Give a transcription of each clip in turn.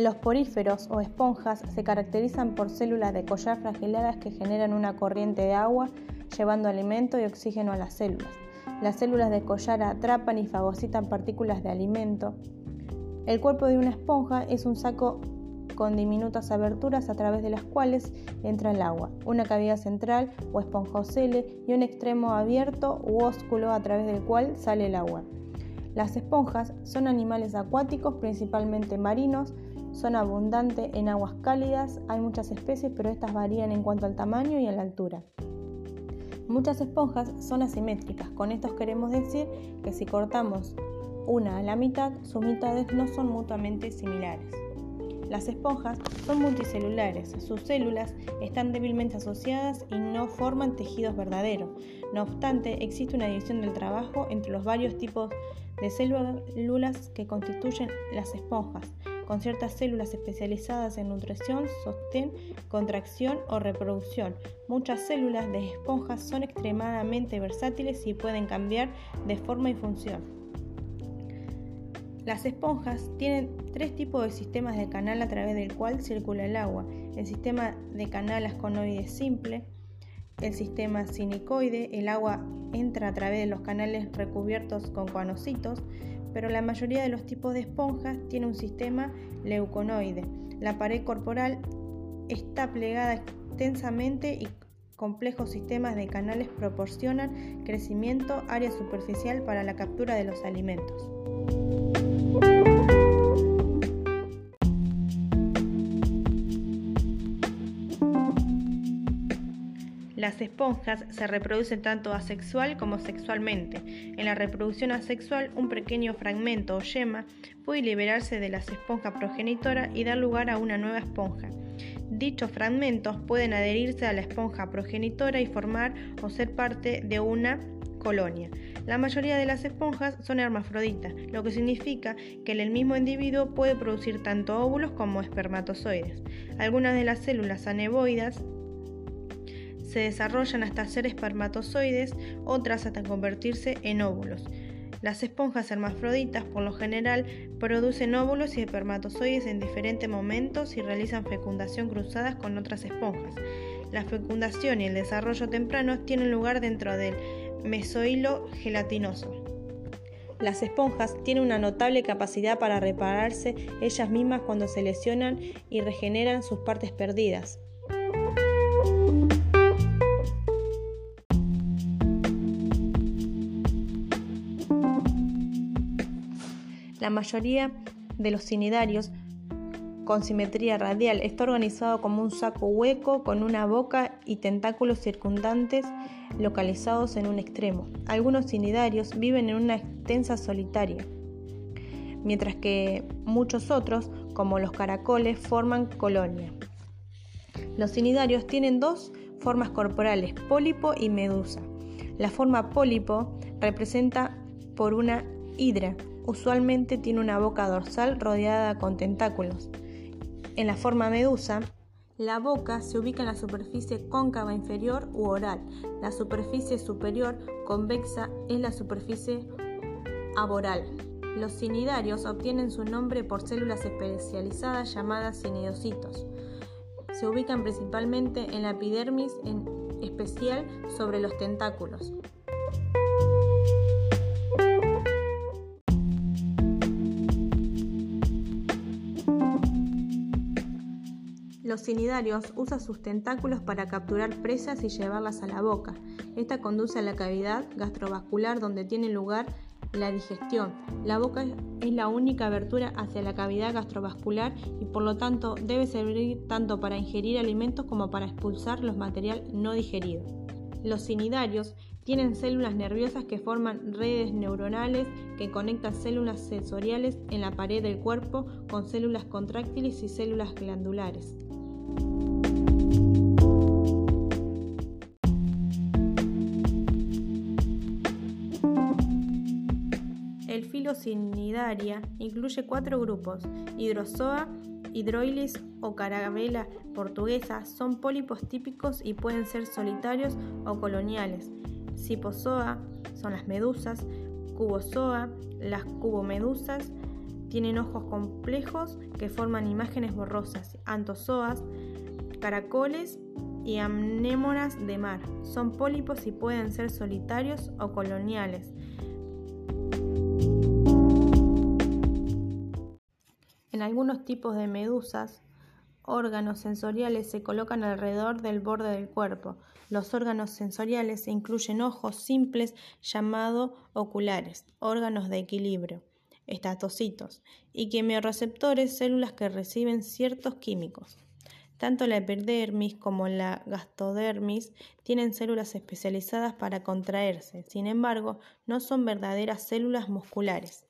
Los poríferos o esponjas se caracterizan por células de collar fragiladas que generan una corriente de agua llevando alimento y oxígeno a las células. Las células de collar atrapan y fagocitan partículas de alimento. El cuerpo de una esponja es un saco con diminutas aberturas a través de las cuales entra el agua, una cavidad central o esponjocele y un extremo abierto u ósculo a través del cual sale el agua. Las esponjas son animales acuáticos, principalmente marinos, son abundantes en aguas cálidas, hay muchas especies, pero estas varían en cuanto al tamaño y a la altura. Muchas esponjas son asimétricas, con esto queremos decir que si cortamos una a la mitad, sus mitades no son mutuamente similares. Las esponjas son multicelulares, sus células están débilmente asociadas y no forman tejidos verdaderos. No obstante, existe una división del trabajo entre los varios tipos de células que constituyen las esponjas, con ciertas células especializadas en nutrición, sostén, contracción o reproducción. Muchas células de esponjas son extremadamente versátiles y pueden cambiar de forma y función. Las esponjas tienen tres tipos de sistemas de canal a través del cual circula el agua. El sistema de canal asconoide simple, el sistema sinicoide, el agua entra a través de los canales recubiertos con coanocitos, pero la mayoría de los tipos de esponjas tiene un sistema leuconoide. La pared corporal está plegada extensamente y complejos sistemas de canales proporcionan crecimiento área superficial para la captura de los alimentos. Las esponjas se reproducen tanto asexual como sexualmente. En la reproducción asexual, un pequeño fragmento o yema puede liberarse de las esponjas progenitora y dar lugar a una nueva esponja. Dichos fragmentos pueden adherirse a la esponja progenitora y formar o ser parte de una colonia. La mayoría de las esponjas son hermafroditas, lo que significa que el mismo individuo puede producir tanto óvulos como espermatozoides. Algunas de las células aneboidas se desarrollan hasta ser espermatozoides, otras hasta convertirse en óvulos. Las esponjas hermafroditas por lo general producen óvulos y espermatozoides en diferentes momentos y realizan fecundación cruzadas con otras esponjas. La fecundación y el desarrollo temprano tienen lugar dentro del mesohilo gelatinoso. Las esponjas tienen una notable capacidad para repararse ellas mismas cuando se lesionan y regeneran sus partes perdidas. La mayoría de los cinidarios con simetría radial está organizado como un saco hueco con una boca y tentáculos circundantes localizados en un extremo. Algunos cinidarios viven en una extensa solitaria, mientras que muchos otros, como los caracoles, forman colonia. Los cinidarios tienen dos formas corporales, pólipo y medusa. La forma pólipo representa por una hidra Usualmente tiene una boca dorsal rodeada con tentáculos. En la forma medusa, la boca se ubica en la superficie cóncava inferior u oral. La superficie superior convexa es la superficie aboral. Los cinidarios obtienen su nombre por células especializadas llamadas cinidocitos. Se ubican principalmente en la epidermis, en especial sobre los tentáculos. Los cinidarios usan sus tentáculos para capturar presas y llevarlas a la boca. Esta conduce a la cavidad gastrovascular donde tiene lugar la digestión. La boca es la única abertura hacia la cavidad gastrovascular y por lo tanto debe servir tanto para ingerir alimentos como para expulsar los material no digerido. Los cinidarios tienen células nerviosas que forman redes neuronales que conectan células sensoriales en la pared del cuerpo con células contráctiles y células glandulares. El filocinidaria incluye cuatro grupos: Hidrozoa, Hidroilis o Carabela portuguesa son pólipos típicos y pueden ser solitarios o coloniales. Cipozoa son las medusas, Cubozoa, las cubomedusas, Tienen ojos complejos que forman imágenes borrosas, antozoas, caracoles y anémonas de mar. Son pólipos y pueden ser solitarios o coloniales. En algunos tipos de medusas, órganos sensoriales se colocan alrededor del borde del cuerpo. Los órganos sensoriales incluyen ojos simples llamados oculares, órganos de equilibrio, estatocitos, y quimiorreceptores, células que reciben ciertos químicos. Tanto la epidermis como la gastodermis tienen células especializadas para contraerse, sin embargo, no son verdaderas células musculares.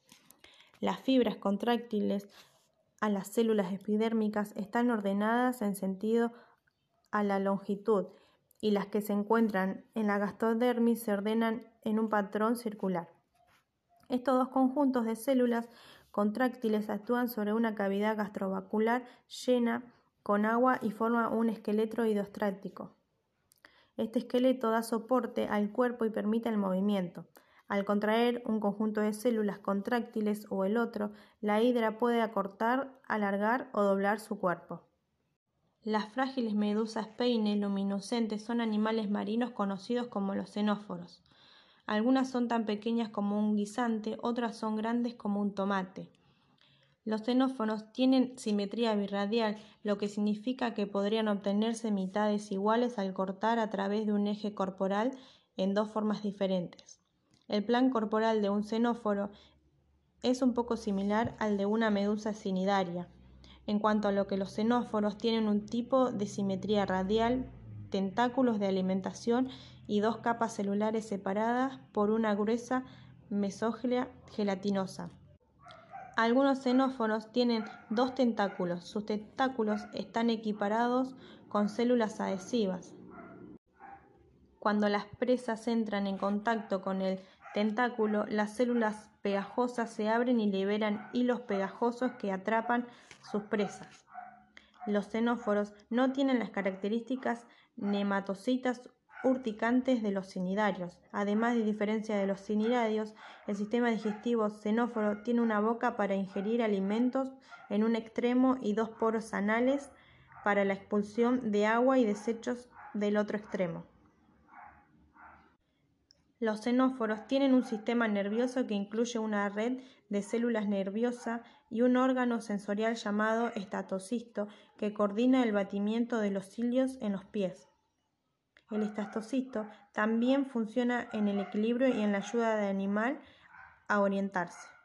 Las fibras contráctiles a las células epidérmicas están ordenadas en sentido a la longitud y las que se encuentran en la gastodermis se ordenan en un patrón circular. Estos dos conjuntos de células contráctiles actúan sobre una cavidad gastrovascular llena con agua y forma un esqueleto hidrostático. Este esqueleto da soporte al cuerpo y permite el movimiento. Al contraer un conjunto de células contráctiles o el otro, la hidra puede acortar, alargar o doblar su cuerpo. Las frágiles medusas peine luminescentes son animales marinos conocidos como los xenóforos. Algunas son tan pequeñas como un guisante, otras son grandes como un tomate. Los xenóforos tienen simetría birradial, lo que significa que podrían obtenerse mitades iguales al cortar a través de un eje corporal en dos formas diferentes. El plan corporal de un xenóforo es un poco similar al de una medusa cinidaria, en cuanto a lo que los xenóforos tienen un tipo de simetría radial, tentáculos de alimentación y dos capas celulares separadas por una gruesa mesoglia gelatinosa. Algunos xenóforos tienen dos tentáculos. Sus tentáculos están equiparados con células adhesivas. Cuando las presas entran en contacto con el tentáculo, las células pegajosas se abren y liberan hilos pegajosos que atrapan sus presas. Los xenóforos no tienen las características nematocitas urticantes de los cinidarios. Además, de diferencia de los cinidarios, el sistema digestivo xenóforo tiene una boca para ingerir alimentos en un extremo y dos poros anales para la expulsión de agua y desechos del otro extremo. Los xenóforos tienen un sistema nervioso que incluye una red de células nerviosas y un órgano sensorial llamado estatocisto que coordina el batimiento de los cilios en los pies. El estatocisto también funciona en el equilibrio y en la ayuda del animal a orientarse.